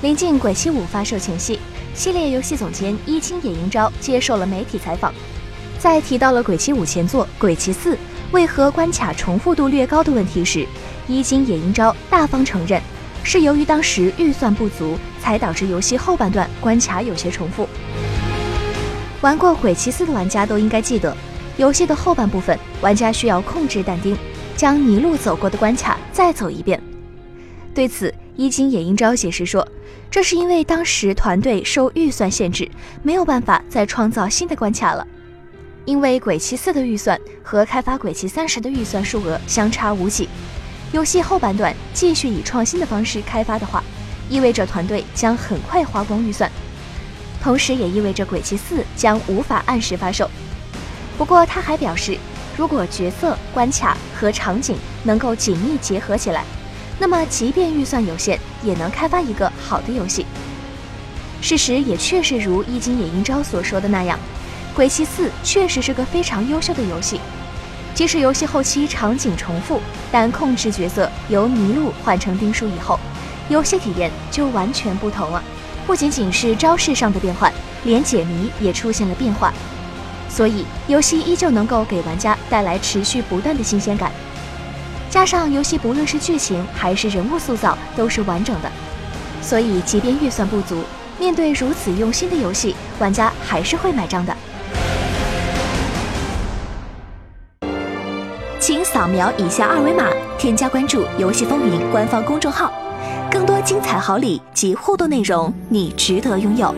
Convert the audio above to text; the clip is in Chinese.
临近《鬼泣五》发售前夕，系列游戏总监伊金野英昭接受了媒体采访，在提到了《鬼泣五》前作《鬼泣四》为何关卡重复度略高的问题时，伊金野英昭大方承认，是由于当时预算不足，才导致游戏后半段关卡有些重复。玩过《鬼泣四》的玩家都应该记得，游戏的后半部分，玩家需要控制但丁，将泥路走过的关卡再走一遍。对此，伊金野英昭解释说，这是因为当时团队受预算限制，没有办法再创造新的关卡了。因为《鬼泣四》的预算和开发《鬼泣三》十的预算数额相差无几，游戏后半段继续以创新的方式开发的话，意味着团队将很快花光预算，同时也意味着《鬼泣四》将无法按时发售。不过他还表示，如果角色、关卡和场景能够紧密结合起来。那么，即便预算有限，也能开发一个好的游戏。事实也确实如一金野英昭所说的那样，《鬼泣四》确实是个非常优秀的游戏。即使游戏后期场景重复，但控制角色由麋鹿换成丁书以后，游戏体验就完全不同了。不仅仅是招式上的变换，连解谜也出现了变化，所以游戏依旧能够给玩家带来持续不断的新鲜感。加上游戏不论是剧情还是人物塑造都是完整的，所以即便预算不足，面对如此用心的游戏，玩家还是会买账的。请扫描以下二维码，添加关注“游戏风云”官方公众号，更多精彩好礼及互动内容，你值得拥有。